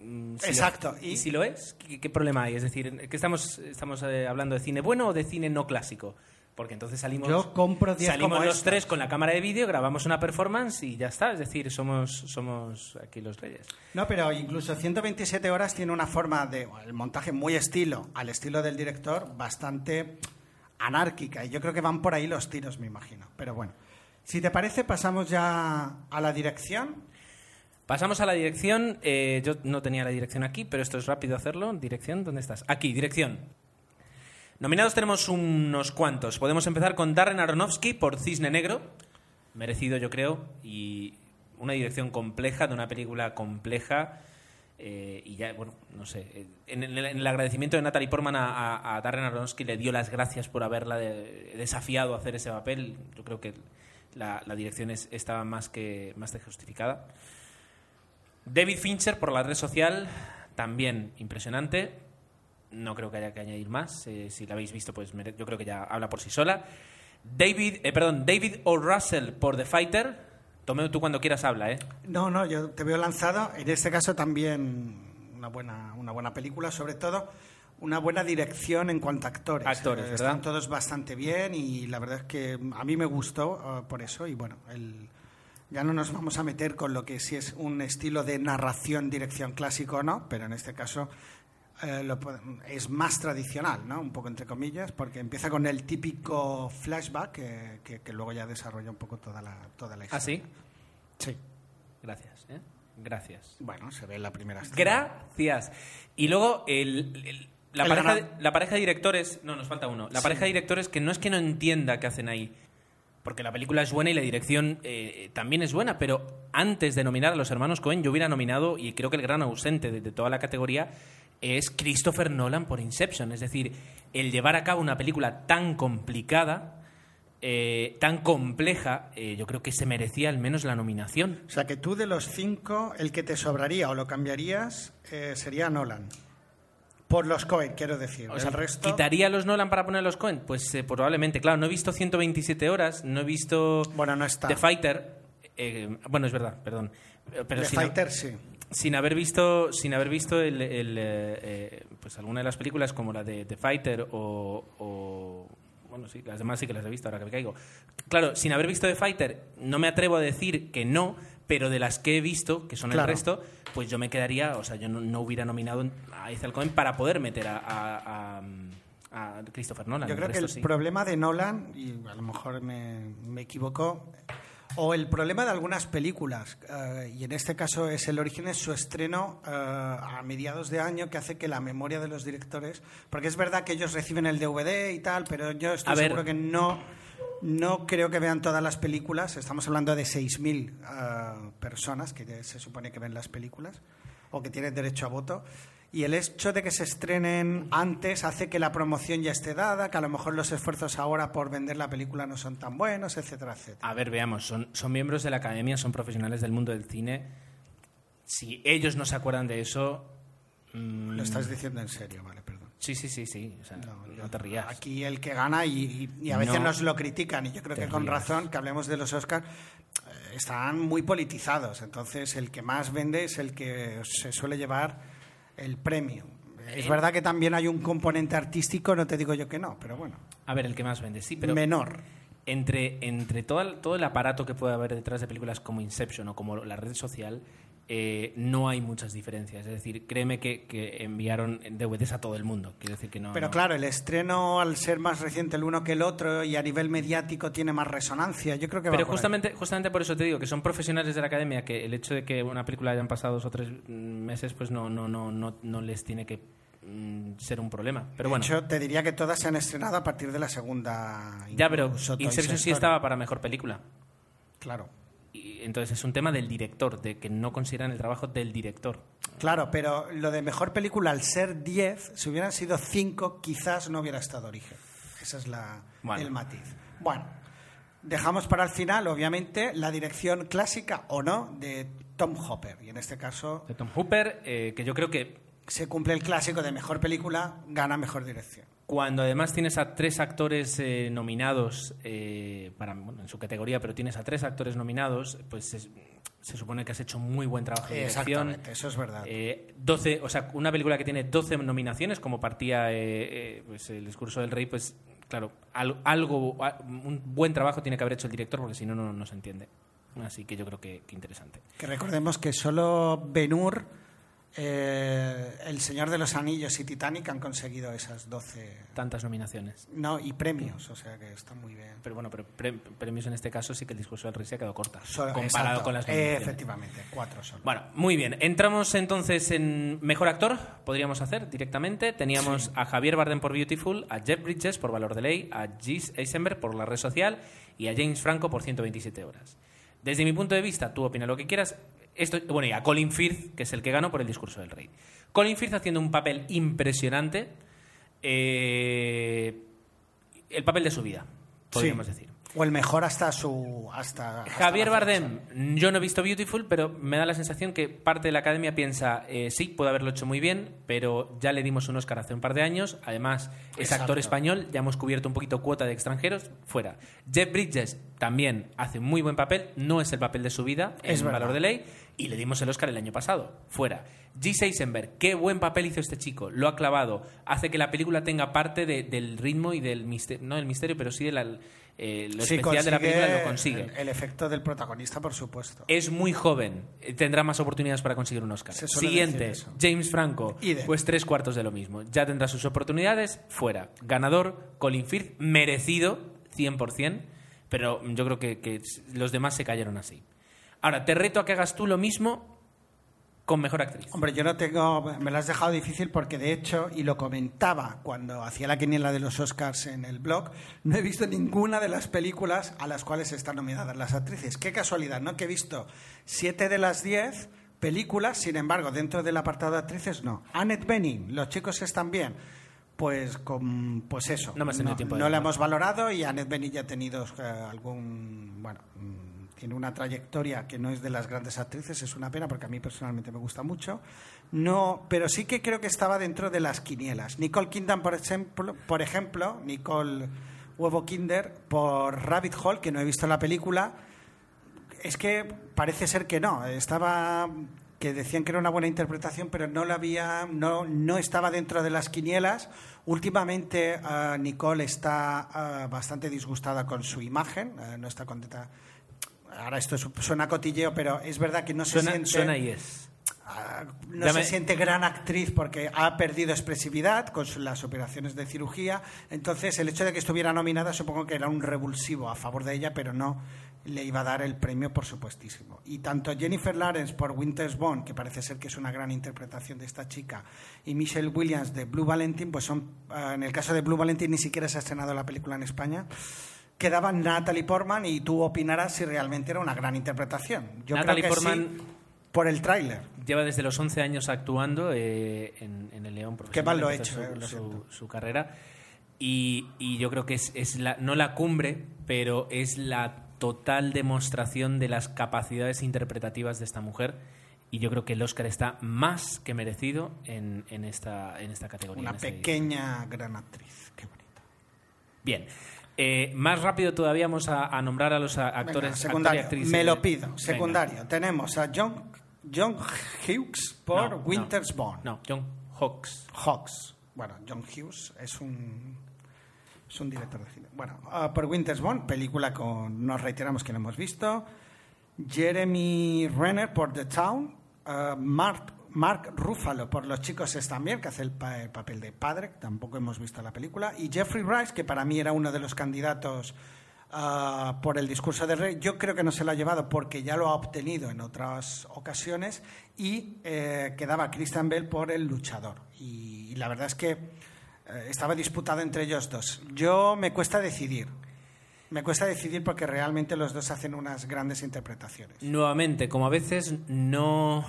mm, si lo- Exacto, y, y- si lo es, ¿qué, qué problema hay? Es decir, ¿que estamos, estamos eh, hablando de cine bueno o de cine no clásico? Porque entonces salimos. Yo compro 10 Salimos como los tres con la cámara de vídeo, grabamos una performance y ya está. Es decir, somos, somos aquí los reyes. No, pero incluso 127 horas tiene una forma de el montaje muy estilo, al estilo del director, bastante anárquica. Y yo creo que van por ahí los tiros, me imagino. Pero bueno, si te parece, pasamos ya a la dirección. Pasamos a la dirección. Eh, yo no tenía la dirección aquí, pero esto es rápido hacerlo. Dirección, ¿dónde estás? Aquí, dirección. Nominados tenemos unos cuantos. Podemos empezar con Darren Aronofsky por Cisne Negro. Merecido, yo creo. Y una dirección compleja de una película compleja. Eh, y ya, bueno, no sé. En el, en el agradecimiento de Natalie Portman a, Darren Aronofsky le dio las gracias por haberla de- desafiado a hacer ese papel. Yo creo que la, dirección es- estaba más que, más que justificada. David Fincher por la red social, también impresionante. No creo que haya que añadir más. Eh, si la habéis visto, pues yo creo que ya habla por sí sola. David, eh, perdón, David O. Russell por The Fighter. Tomeo, tú cuando quieras habla, ¿eh? No, no, yo te veo lanzado. En este caso también una buena, una buena película, sobre todo una buena dirección en cuanto a actores. Actores, Eh, ¿verdad? Están todos bastante bien y la verdad es que a mí me gustó eh, por eso y bueno, el, ya no nos vamos a meter con lo que si es un estilo de narración, dirección clásico o no, pero en este caso eh, lo es más tradicional, ¿no? Un poco entre comillas, porque empieza con el típico flashback que, que- que luego ya desarrolla un poco toda la, toda la historia. ¿Ah, sí? Sí. Gracias, ¿eh? Gracias. Bueno, se ve en la primera escena. Gracias. Y luego el- el- la, El pareja, gran- la pareja de directores... No, nos falta uno. La Sí. pareja de directores que no es que no entienda qué hacen ahí. Porque la película es buena y la dirección eh, también es buena, pero antes de nominar a los hermanos Cohen, yo hubiera nominado, y creo que el gran ausente de, de toda la categoría es Christopher Nolan por Inception. Es decir, el llevar a cabo una película tan complicada, eh, tan compleja, eh, yo creo que se merecía al menos la nominación. O sea que tú de los cinco, el que te sobraría o lo cambiarías eh, sería Nolan. Por los Cohen, quiero decir. O sea, el resto. ¿quitaría los Nolan para poner los Cohen? Pues eh, probablemente. Claro, no he visto 127 horas, no he visto Bueno, no está. The Fighter. eh, bueno, es verdad, perdón. Pero The Fighter, sí. Sin haber visto, sin haber visto el, el, eh, eh, pues alguna de las películas como la de The Fighter o, o- bueno, sí, las demás sí que las he visto ahora que me caigo. Claro, sin haber visto The Fighter, no me atrevo a decir que no, pero de las que he visto, que son Claro. el resto, pues yo me quedaría, o sea, yo no, no hubiera nominado a Ethan Cohen para poder meter a, a- a- a Christopher Nolan. Yo El creo que el sí. problema de Nolan, y a lo mejor me, me equivoco, o el problema de algunas películas, eh, y en este caso es el origen, es su estreno eh, a mediados de año que hace que la memoria de los directores, porque es verdad que ellos reciben el DVD y tal, pero yo estoy A ver. seguro que no, no creo que vean todas las películas, estamos hablando de 6.000 eh, personas que se supone que ven las películas o que tienen derecho a voto. Y el hecho de que se estrenen antes hace que la promoción ya esté dada, que a lo mejor los esfuerzos ahora por vender la película no son tan buenos, etcétera, etcétera. A ver, veamos, son, son miembros de la academia, son profesionales del mundo del cine. Si ellos no se acuerdan de eso. mm, Lo estás diciendo en serio, vale, perdón. Sí, sí, sí, sí. O sea, no, te rías. Aquí el que gana y, a veces No nos lo critican y yo creo que con rías. razón que hablemos de los Oscars están muy politizados. Entonces el que más vende es el que se suele llevar el premio. Eh. Es verdad que también hay un componente artístico, no te digo yo que no, pero bueno, A ver, el que más vende, sí, pero. menor. entre, entre todo, el, todo el aparato que puede haber detrás de películas como Inception o como la red social, eh, no hay muchas diferencias. Es decir, créeme que, que enviaron DVDs a todo el mundo. Quiero decir que no. Pero no- claro, el estreno, al ser más reciente el uno que el otro y a nivel mediático tiene más resonancia, yo creo que va Pero por ahí. justamente, justamente por eso te digo que son profesionales de la academia que el hecho de que una película hayan pasado dos o tres mm, meses, pues no, no, no, no, no les tiene que mm, ser un problema. Pero bueno, De hecho, te diría que todas se han estrenado a partir de la segunda. ya, pero Inception sí estaba para mejor película. Claro. Entonces es un tema del director, de que no consideran el trabajo del director. Claro, pero lo de mejor película, al ser 10, si hubieran sido 5, quizás no hubiera estado origen. Ese es la, Bueno. el matiz. Bueno, dejamos para el final, obviamente, la dirección clásica o no de Tom Hopper. Y en este caso De Tom Hooper, eh, que yo creo que se cumple el clásico de mejor película, gana mejor dirección. Cuando además tienes a tres actores eh, nominados eh, para, bueno, en su categoría, pero tienes a tres actores nominados, pues es- se supone que has hecho muy buen trabajo de dirección. Exactamente, eso es verdad. Eh, 12, o sea, una película que tiene 12 nominaciones, como partía eh, eh, pues el discurso del rey, pues claro, al- algo, un buen trabajo tiene que haber hecho el director, porque si no, no, no se entiende. Así que yo creo que, que interesante. Que recordemos que solo Ben-Hur, eh, El Señor de los Anillos y Titanic han conseguido esas 12 Tantas nominaciones. no, y premios, o sea que está muy bien. Pero bueno, pero pre- premios en este caso sí que el discurso del rey se ha quedado corta, Solo- comparado exacto, con las eh, nominaciones. efectivamente, cuatro solo. Bueno, muy bien. Entramos entonces en mejor actor, podríamos hacer directamente. Teníamos a Javier Bardem por Beautiful, a Jeff Bridges por Valor de Ley, a Gis Eisenberg por La Red Social y a James Franco por 127 horas. Desde mi punto de vista, tú opina lo que quieras. Esto, bueno, y a Colin Firth, que es el que ganó por el discurso del rey. Colin Firth haciendo un papel impresionante. eh, el papel de su vida, podríamos Sí. decir. O el mejor hasta su. Hasta, hasta Javier fecha. Bardem, yo no he visto Beautiful, pero me da la sensación que parte de la academia piensa, eh, sí, puede haberlo hecho muy bien, pero ya le dimos un Oscar hace un par de años. Además, es Exacto. actor español, ya hemos cubierto un poquito cuota de extranjeros, fuera. Jeff Bridges también hace un muy buen papel, no es el papel de su vida, Es es valor de ley, y le dimos el Oscar el año pasado, fuera. G. Eisenberg, qué buen papel hizo este chico, lo ha clavado, hace que la película tenga parte de- del ritmo y del misterio, no del misterio, pero sí de la- eh, lo Sí, especial de la película, lo consigue. El, el efecto del protagonista, por supuesto. Es muy joven, eh, tendrá más oportunidades para conseguir un Oscar. Siguiente. James Franco, pues tres cuartos de lo mismo. Ya tendrá sus oportunidades, fuera. Ganador, Colin Firth, merecido, 100%, pero yo creo que, que los demás se cayeron así. Ahora, te reto a que hagas tú lo mismo con Mejor Actriz. Hombre, yo no tengo. Me lo has dejado difícil porque, de hecho, y lo comentaba cuando hacía la quiniela de los Oscars en el blog, no he visto ninguna de las películas a las cuales están nominadas las actrices. Qué casualidad, ¿no? Que he visto siete de las diez películas, sin embargo, dentro del apartado de actrices, no. Annette Bening, los chicos están bien. Pues, con, pues eso. No hemos tenido tiempo No la hemos valorado y Annette Bening ya ha tenido eh, algún. Bueno. Tiene una trayectoria que no es de las grandes actrices, es una pena porque a mí personalmente me gusta mucho. No, pero sí que creo que estaba dentro de las quinielas. Nicole Kidman, por ejemplo, por ejemplo Nicole Huevo Kinder, por Rabbit Hole, que no he visto la película, es que parece ser que no. Estaba que decían que era una buena interpretación, pero no la había, no, no estaba dentro de las quinielas. Últimamente ah, Nicole está ah, bastante disgustada con su imagen, ah, no está contenta. Ahora esto su- suena cotilleo, pero es verdad que no se Suena, siente suena y es. Ah, no Dame- se siente gran actriz porque ha perdido expresividad con las operaciones de cirugía. Entonces, el hecho de que estuviera nominada supongo que era un revulsivo a favor de ella, pero no le iba a dar el premio, por supuestísimo. Y tanto Jennifer Lawrence por Winter's Bone, que parece ser que es una gran interpretación de esta chica, y Michelle Williams de Blue Valentine, pues son, ah, en el caso de Blue Valentine ni siquiera se ha estrenado la película en España. Quedaba Natalie Portman y tú opinarás si realmente era una gran interpretación. Yo Natalie creo que sí, Portman- por el tráiler. Lleva desde los 11 años actuando eh, en, en El León. Qué mal lo he Empezó hecho, su- eh, lo su, siento. su carrera. Y, y yo creo que es, es la, no la cumbre, pero es la total demostración de las capacidades interpretativas de esta mujer. Y yo creo que el Oscar está más que merecido en, en esta, en esta categoría. Una pequeña gran actriz. Qué bonita. Bien. Eh, más rápido todavía vamos a, a nombrar a los actores. Venga, y actriz, Me lo pido. venga. Secundario. Tenemos a John, John Hughes por No, no. Winter's Bone. No, John Hawks. Hawks. Bueno, John Hughes es un, es un director de cine. Bueno, ah, por Winter's Bone, película con, nos reiteramos que lo hemos visto. Jeremy Renner por The Town. eh, Mark, Mark Ruffalo por Los chicos están bien, que hace el, pa- el papel de padre, tampoco hemos visto la película, y Jeffrey Rice, que para mí era uno de los candidatos ah, por el discurso del rey, yo creo que no se lo ha llevado porque ya lo ha obtenido en otras ocasiones, y eh, quedaba Christian Bell por el luchador. Y, y la verdad es que eh, estaba disputado entre ellos dos. Yo me cuesta decidir. Me cuesta decidir porque realmente los dos hacen unas grandes interpretaciones. Nuevamente, como a veces no,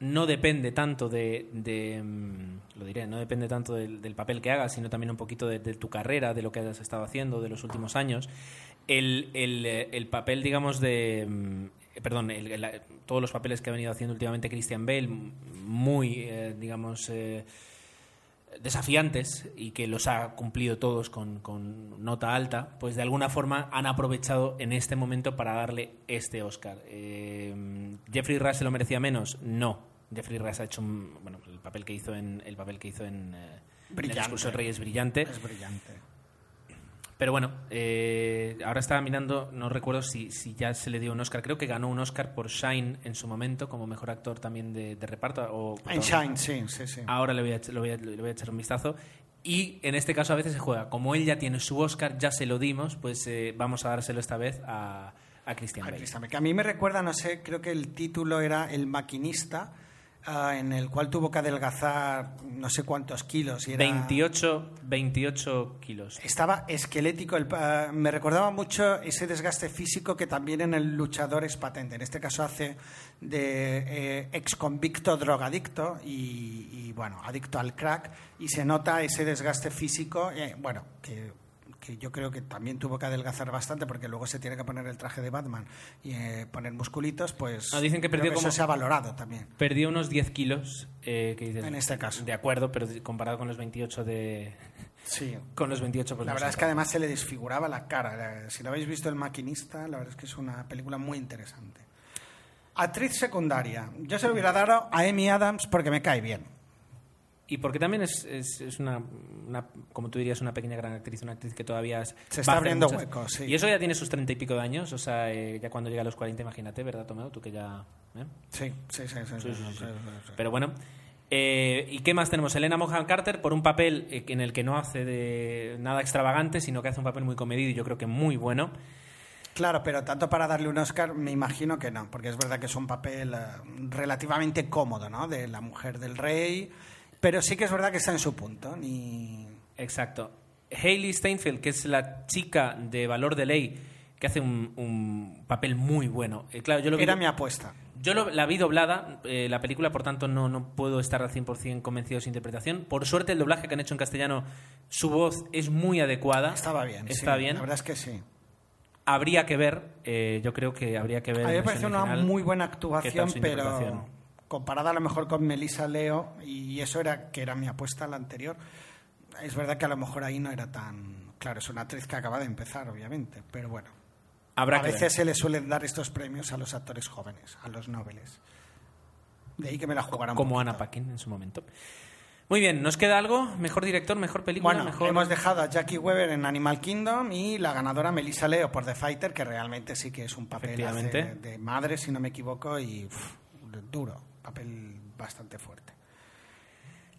no depende tanto de, de, mm, lo diré, no depende tanto del, papel que hagas, sino también un poquito de, tu carrera, de lo que has estado haciendo, de los últimos años. El, el, eh, el papel, digamos, de... mm, Perdón, el- todos los papeles que ha venido haciendo últimamente Christian Bale, muy, eh, digamos, eh, desafiantes y que los ha cumplido todos con, con nota alta, pues de alguna forma han aprovechado en este momento para darle este Oscar. Eh, ¿Jeffrey Rush se lo merecía menos? No. Jeffrey Rush ha hecho un- bueno, el papel que hizo en el papel que hizo en, eh, en el discurso del rey es brillante. Es brillante. Pero bueno, eh, ahora estaba mirando, no recuerdo si, si ya se le dio un Oscar. Creo que ganó un Oscar por Shine en su momento como mejor actor también de, de reparto. O En Shine, sí, sí, sí. Ahora le voy, a, le voy a- le voy a echar un vistazo. Y en este caso a veces se juega. Como él ya tiene su Oscar, ya se lo dimos, pues eh, vamos a dárselo esta vez a, a Christian Bale. Christian Bale, que a mí me recuerda, no sé, creo que el título era El maquinista, ah, en el cual tuvo que adelgazar no sé cuántos kilos. Y era- 28, 28 kilos. Estaba esquelético. el pa- me recordaba mucho ese desgaste físico que también en el luchador es patente. En este caso hace de eh, ex convicto drogadicto y, y, bueno, adicto al crack. Y se nota ese desgaste físico, eh, bueno, que, que yo creo que también tuvo que adelgazar bastante porque luego se tiene que poner el traje de Batman y eh, poner musculitos, pues Ah, dicen que creo perdió eso como- se ha valorado también. Perdió unos 10 kilos. eh, que En este caso. De acuerdo, pero comparado con los 28 de... Sí. Con los 28 pues La verdad es que además se le desfiguraba la cara. Si lo habéis visto El Maquinista, la verdad es que es una película muy interesante. Actriz secundaria. Yo se lo hubiera dado a Amy Adams porque me cae bien. Y porque también es, es, es una, una, como tú dirías, una pequeña gran actriz, una actriz que todavía Se está abriendo muchas- hueco, sí. Y eso ya tiene sus treinta y pico de años, o sea, eh, ya cuando llega a los 40, imagínate, ¿verdad, Tomeo? Tú que ya... ¿eh? Sí, sí, sí. sí, Sí, sí, sí, sí. sí, sí. Pero bueno. eh, ¿Y qué más tenemos? Elena Mohan Carter por un papel eh, en el que no hace de nada extravagante, sino que hace un papel muy comedido y yo creo que muy bueno. Claro, pero tanto para darle un Oscar, me imagino que no, porque es verdad que es un papel eh, relativamente cómodo, ¿no? De la mujer del rey, pero sí que es verdad que está en su punto. Ni... Exacto. Hayley Steinfeld, que es la chica de Valor de Ley, que hace un, un papel muy bueno. Eh, claro, yo lo vi, Era mi apuesta. yo lo- la vi doblada, eh, la película, por tanto no, no puedo estar al 100% convencido de su interpretación. Por suerte el doblaje que han hecho en castellano, su voz es muy adecuada. Estaba bien. Está sí, bien. La verdad es que sí. Habría que ver, eh, yo creo que habría que ver. A mí me parece una muy buena actuación, pero. Comparada a lo mejor con Melissa Leo, y eso era que era mi apuesta la anterior, es verdad que a lo mejor ahí no era tan... Claro, es una actriz que acaba de empezar, obviamente, pero bueno. Habrá a veces ver. se le suelen dar estos premios a los actores jóvenes, a los nobles. De ahí que me la jugaran como. Anna Paquin en su momento. Muy bien, ¿nos queda algo? ¿Mejor director, mejor película? Bueno, mejor... hemos dejado a Jackie Weber en Animal Kingdom y la ganadora Melissa Leo por The Fighter, que realmente sí que es un papel de madre, si no me equivoco, y duro, papel bastante fuerte.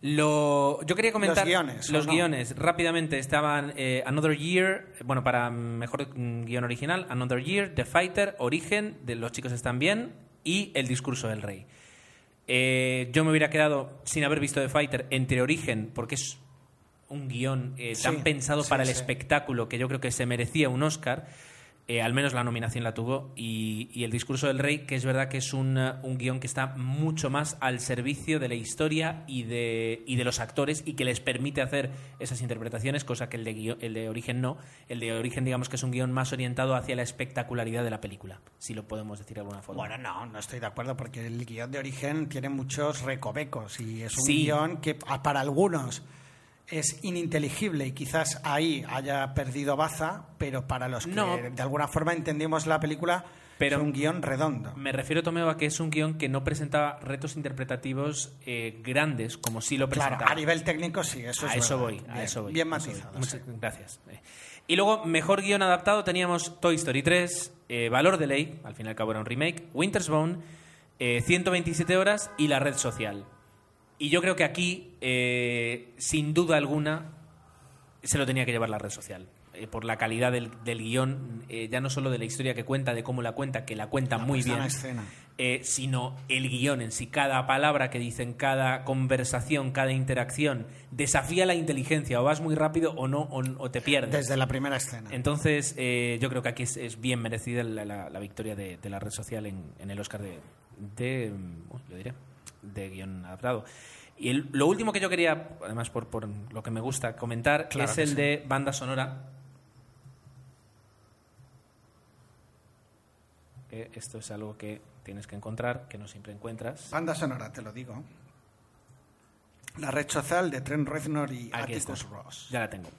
Lo, yo quería comentar Los guiones, ¿o los no? guiones. Rápidamente estaban eh, Another Year, bueno, para mejor mm, guion original, Another Year, The Fighter, Origen, de Los chicos están bien y El discurso del rey. Eh, yo me hubiera quedado sin haber visto The Fighter entre Origen, porque es un guion eh, tan Sí, pensado sí, para el sí. espectáculo que yo creo que se merecía un Oscar. Eh, al menos la nominación la tuvo. Y, y El discurso del rey, que es verdad que es un, un guion que está mucho más al servicio de la historia y de, y de los actores y que les permite hacer esas interpretaciones, cosa que el de, guion- el de origen no. El de origen, digamos que es un guion más orientado hacia la espectacularidad de la película, si lo podemos decir de alguna forma. Bueno, no, no estoy de acuerdo porque el guion de origen tiene muchos recovecos y es un Sí. guion que para algunos es ininteligible y quizás ahí haya perdido baza, pero para los que No. de alguna forma entendimos la película Pero- es un guion redondo. Me refiero, Tomeo, a que es un guion que no presentaba retos interpretativos eh, grandes, como sí lo presentaba. Claro, a nivel técnico sí, eso a es eso verdad. voy, a Bien, eso voy. Bien a eso voy. matizado. Muchas gracias. Y luego, mejor guion adaptado teníamos Toy Story 3, eh, Valor de Ley, al fin y al cabo era un remake, Winter's Bone, eh, 127 horas y La red social. Y yo creo que aquí, eh, sin duda alguna, se lo tenía que llevar la red social. eh, por la calidad del, del guion, eh, ya no solo de la historia que cuenta, de cómo la cuenta, que la cuenta La muy bien, escena. eh, sino el guion en sí. Cada palabra que dicen, cada conversación, cada interacción, desafía la inteligencia. O vas muy rápido o no, o, o te pierdes. Desde la primera escena. Entonces, eh, yo creo que aquí es, es bien merecida la, la- la victoria de, de la red social en, en el Oscar de, de, mm, lo diré, de guion adaptado. Y el- lo último que yo quería, además por, por lo que me gusta comentar, Claro es el sí. de banda sonora. Que esto es algo que tienes que encontrar, que no siempre encuentras. Banda sonora, te lo digo. La red social de Trent Reznor y Aquí Atticus está. Ross. Ya la tengo.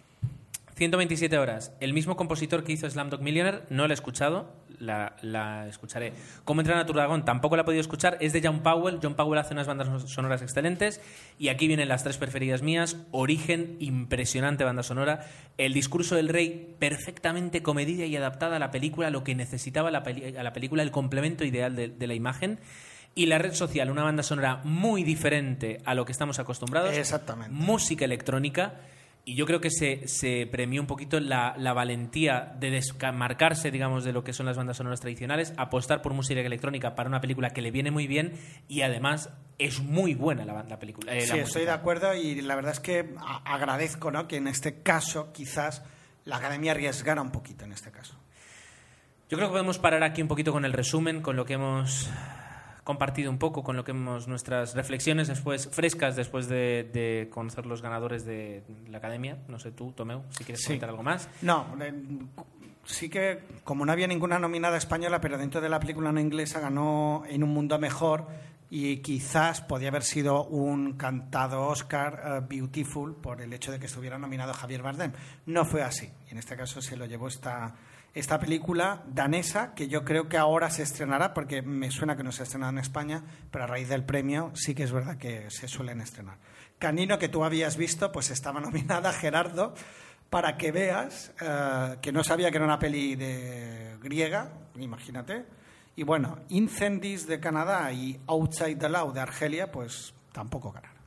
127 horas. El mismo compositor que hizo Slamdog Millionaire, no la he escuchado, la, la escucharé. Como entrena a tu dragón, tampoco la he podido escuchar, es de John Powell. John Powell hace unas bandas sonoras excelentes. Y aquí vienen las tres preferidas mías. Origen, impresionante banda sonora. El discurso del rey, perfectamente comedida y adaptada a la película, lo que necesitaba la, peli- a la película, el complemento ideal de, de la imagen. Y la red social, una banda sonora muy diferente a lo que estamos acostumbrados. Exactamente. Música electrónica. Y yo creo que se, se premió un poquito la, la valentía de desmarcarse, digamos, de lo que son las bandas sonoras tradicionales, apostar por música electrónica para una película que le viene muy bien y además es muy buena la, la película. eh, la Sí, estoy de acuerdo y la verdad es que agradezco ¿no? que en este caso quizás la academia arriesgara un poquito en este caso. Yo creo que podemos parar aquí un poquito con el resumen, con lo que hemos compartido un poco, con lo que hemos nuestras reflexiones después frescas después de, de conocer los ganadores de la academia. No sé tú, Tomeu, si quieres Sí. comentar algo más. No, eh, sí que como no había ninguna nominada española, pero dentro de la película no inglesa ganó En un mundo mejor y quizás podía haber sido un cantado Oscar eh, Beautiful por el hecho de que estuviera nominado Javier Bardem. No fue así. En este caso se lo llevó esta, esta película danesa que yo creo que ahora se estrenará porque me suena que no se ha estrenado en España, pero a raíz del premio sí que es verdad que se suelen estrenar. Canino, que tú habías visto, pues estaba nominada Gerardo para que veas eh, que no sabía que era una peli de griega, imagínate. Y bueno, Incendies de Canadá y Outside the Law de Argelia, pues tampoco ganaron.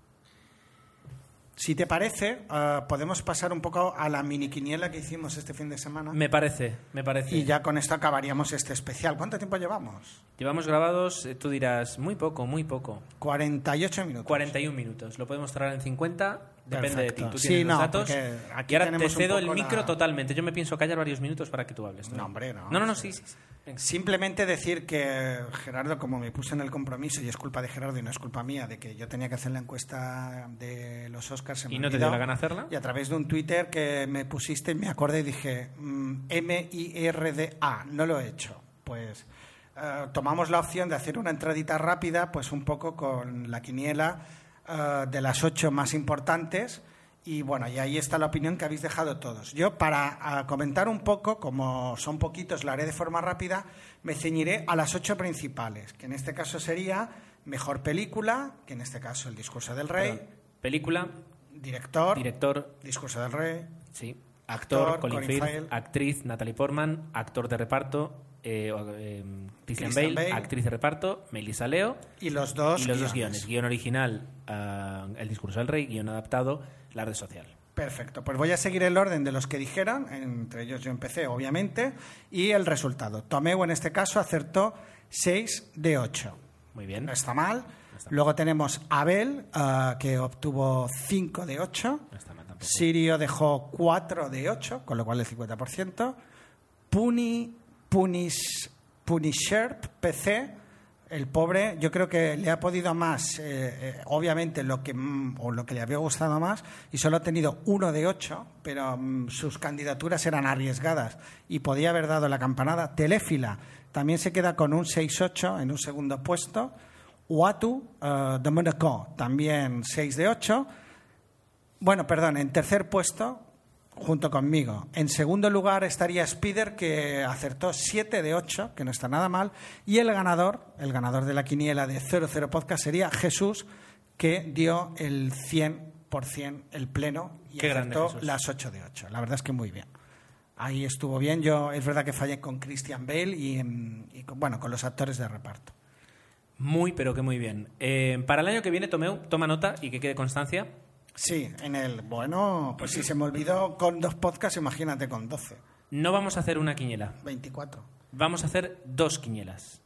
Si te parece, eh, podemos pasar un poco a la mini quiniela que hicimos este fin de semana. Me parece, me parece. Y ya con esto acabaríamos este especial. ¿Cuánto tiempo llevamos? Llevamos grabados, eh, tú dirás, muy poco, muy poco. 48 minutos. 41 minutos. Lo podemos cerrar en 50. Depende de ti. Tú Sí, tienes los no, datos. aquí y ahora te cedo el la- micro totalmente. Yo me pienso callar varios minutos para que tú hables. No, hombre, no. No, no, no, sí, sí. sí. Simplemente decir que Gerardo, como me puse en el compromiso, y es culpa de Gerardo y no es culpa mía, de que yo tenía que hacer la encuesta de los Oscars. me ¿Y no te dio la gana hacerla? Y a través de un Twitter que me pusiste, me acordé y dije, mm, M-I-R-D-A, no lo he hecho. Pues eh, tomamos la opción de hacer una entradita rápida, pues un poco con la quiniela eh, de las ocho más importantes. Y bueno, y ahí está la opinión que habéis dejado todos. Yo, para ah, comentar un poco, como son poquitos, lo haré de forma rápida, me ceñiré a las ocho principales, que en este caso sería Mejor Película, que en este caso El Discurso del Rey, Perdón. Película, Director, director, Discurso del Rey, sí. Actor, Actor, Colin, Firth, actriz, Natalie Portman, actor de reparto, eh, eh, Christian, Christian Bale, Bale. actriz de reparto, Melissa Leo, y los dos y los dos guiones. Guión original, ah, El discurso del rey, guion adaptado, La red social. Perfecto, pues voy a seguir el orden de los que dijeron, entre ellos yo empecé, obviamente, y el resultado. Tomeu, en este caso, acertó 6 de 8. Muy bien. No está mal. No está mal. Luego tenemos Abel, ah, que obtuvo 5 de 8. No está mal tampoco. Sirio dejó 4 de 8, con lo cual el 50%. Puni, Punish, Punisher, PC, el pobre, yo creo que le ha podido más, eh, eh, obviamente, lo que, mm, o lo que le había gustado más, y solo ha tenido 1 de 8, pero mm, sus candidaturas eran arriesgadas y podía haber dado la campanada. Teléfila también se queda con un 6-8 en un segundo puesto. Uatu eh, de Monaco también 6 de 8. Bueno, perdón, en tercer puesto, junto conmigo. En segundo lugar estaría Spider, que acertó 7 de 8, que no está nada mal. Y el ganador, el ganador de la quiniela de 00 Podcast sería Jesús, que dio el 100%, el pleno, y Qué acertó las 8 de 8. La verdad es que muy bien. Ahí estuvo bien. Yo es verdad que fallé con Christian Bale y con- bueno, con los actores de reparto. Muy, pero que muy bien. Eh, para el año que viene, Tomeu, toma nota y que quede constancia. Sí, en el. Bueno, pues si se me olvidó con dos podcasts, imagínate con 12. No vamos a hacer una quiniela. 24. Vamos a hacer dos quinielas.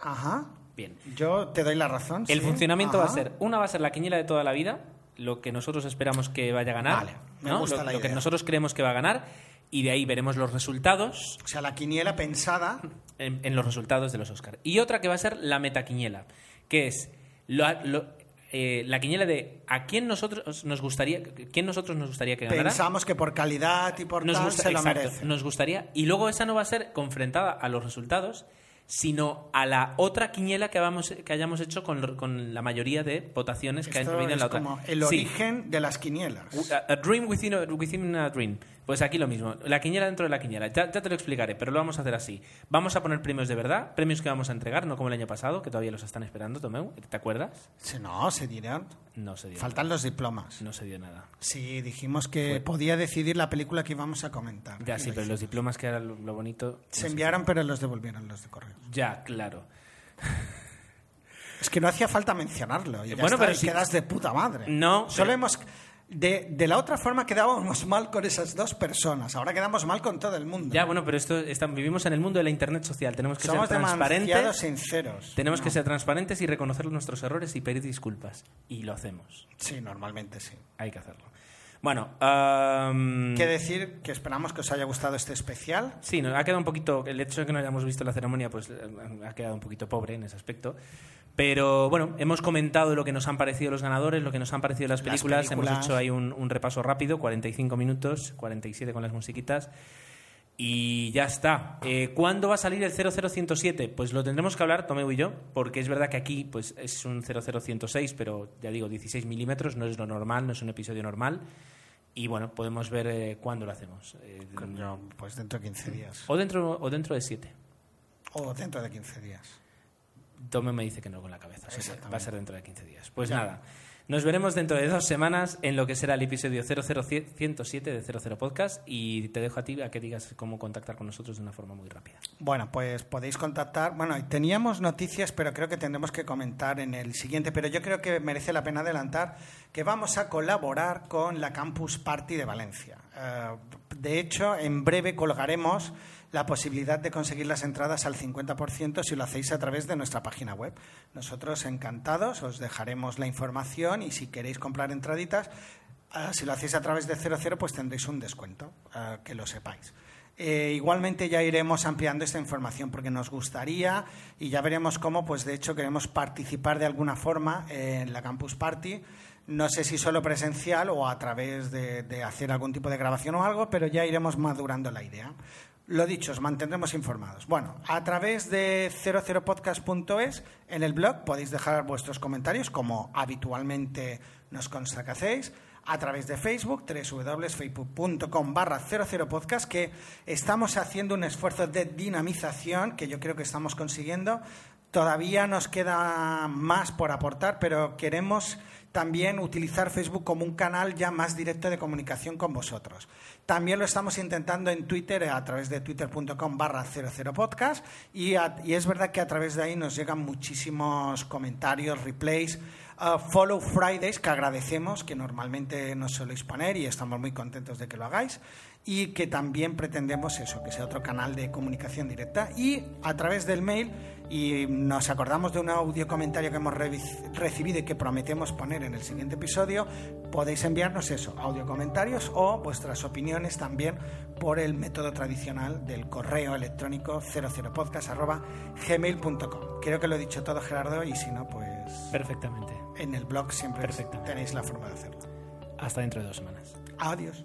Ajá. Bien. Yo te doy la razón. El sí. funcionamiento va a ser, una va a ser la quiniela de toda la vida, lo que nosotros esperamos que vaya a ganar, Vale, me ¿no? gusta lo, la lo que nosotros creemos que va a ganar, y de ahí veremos los resultados O sea, la quiniela pensada. en, en los resultados de los Oscar. Y otra que va a ser la metaquiniela, que es lo- lo- eh, la quiniela de a quién nosotros nos gustaría, quién nosotros nos gustaría que ganara. Pensamos que por calidad y por nos tal gusta- se lo exacto, merece. Nos gustaría. Y luego esa no va a ser confrontada a los resultados, sino a la otra quiniela que, habamos- que hayamos hecho con, con la mayoría de votaciones que ha Esto habido en la otra. como el Sí. origen de las quinielas. A, a dream within a, within a dream. Pues aquí lo mismo. La quiniela dentro de la quiniela. Ya, ya te lo explicaré, pero lo vamos a hacer así. Vamos a poner premios de verdad, premios que vamos a entregar, no como el año pasado, que todavía los están esperando, Tomeu. ¿Te acuerdas? Sí, No, se dirán. No se dio Faltan los diplomas. No se dio nada. Sí, dijimos que podía decidir la película que íbamos a comentar. Ya sí, lo pero hicimos. los diplomas que era lo, lo bonito. Se no enviaron, pero los devolvieron los de correo. Ya, claro. Es que no hacía falta mencionarlo. Y ya Bueno, está, pero y si- quedas de puta madre. No, Solo pero- hemos. De, de la otra forma quedábamos mal con esas dos personas. Ahora quedamos mal con todo el mundo. Ya, bueno, pero esto está- vivimos en el mundo de la internet social. Tenemos que Somos ser transparentes. sinceros. Tenemos No. que ser transparentes y reconocer nuestros errores y pedir disculpas. Y lo hacemos. Sí, normalmente sí. Hay que hacerlo. Bueno, ¿Qué decir? Que esperamos que os haya gustado este especial. sí, nos ha quedado un poquito. El hecho de que no hayamos visto la ceremonia, pues eh, ha quedado un poquito pobre en ese aspecto. Pero bueno, hemos comentado lo que nos han parecido los ganadores, lo que nos han parecido las Las películas. Hemos hecho ahí un, un repaso rápido, 45 minutos, 47 con las musiquitas. Y ya está. Eh, ¿Cuándo va a salir el 00107? Pues lo tendremos que hablar, Tomeu y yo, porque es verdad que aquí pues, es un 00106, pero ya digo, 16 milímetros, no es lo normal, no es un episodio normal. Y bueno, podemos ver eh, cuándo lo hacemos. Eh, pues dentro de 15 días. o, dentro, o dentro de 7. O dentro de 15 días. Tomeu me dice que no con la cabeza, o sea que va a ser dentro de 15 días. Pues nada, nos veremos dentro de dos semanas en lo que será el episodio 00107 de 00 Podcast y te dejo a ti a que digas cómo contactar con nosotros de una forma muy rápida. Bueno, pues podéis contactar. Bueno, teníamos noticias, pero creo que tendremos que comentar en el siguiente. Pero yo creo que merece la pena adelantar que vamos a colaborar con la Campus Party de Valencia. Eh, de hecho, en breve colgaremos la posibilidad de conseguir las entradas al 50% si lo hacéis a través de nuestra página web. Nosotros encantados os dejaremos la información y si queréis comprar entraditas, ah, si lo hacéis a través de 00 pues tendréis un descuento, ah, que lo sepáis. Eh, igualmente ya iremos ampliando esta información porque nos gustaría y ya veremos cómo, pues de hecho queremos participar de alguna forma en la Campus Party. No sé si solo presencial o a través de, de hacer algún tipo de grabación o algo, pero ya iremos madurando la idea. Lo dicho, os mantendremos informados. Bueno, a través de 00podcast.es en el blog podéis dejar vuestros comentarios como habitualmente nos consta que hacéis a través de Facebook, www.facebook.com barra 00podcast, que estamos haciendo un esfuerzo de dinamización que yo creo que estamos consiguiendo. Todavía nos queda más por aportar, pero queremos también utilizar Facebook como un canal ya más directo de comunicación con vosotros. También lo estamos intentando en Twitter a través de twitter.com barra 00podcast y, es verdad que a través de ahí nos llegan muchísimos comentarios, replays, uh, follow Fridays que agradecemos, que normalmente nos soléis poner y estamos muy contentos de que lo hagáis y que también pretendemos eso, que sea otro canal de comunicación directa y a través del mail y nos acordamos de un audio comentario que hemos recibido y que prometemos poner en el siguiente episodio, podéis enviarnos eso, audio comentarios o vuestras opiniones también por el método tradicional del correo electrónico 00podcast@gmail.com. Creo que lo he dicho todo Gerardo y si no pues Perfectamente. en el blog siempre tenéis la forma de hacerlo. Hasta dentro de dos semanas. Adiós.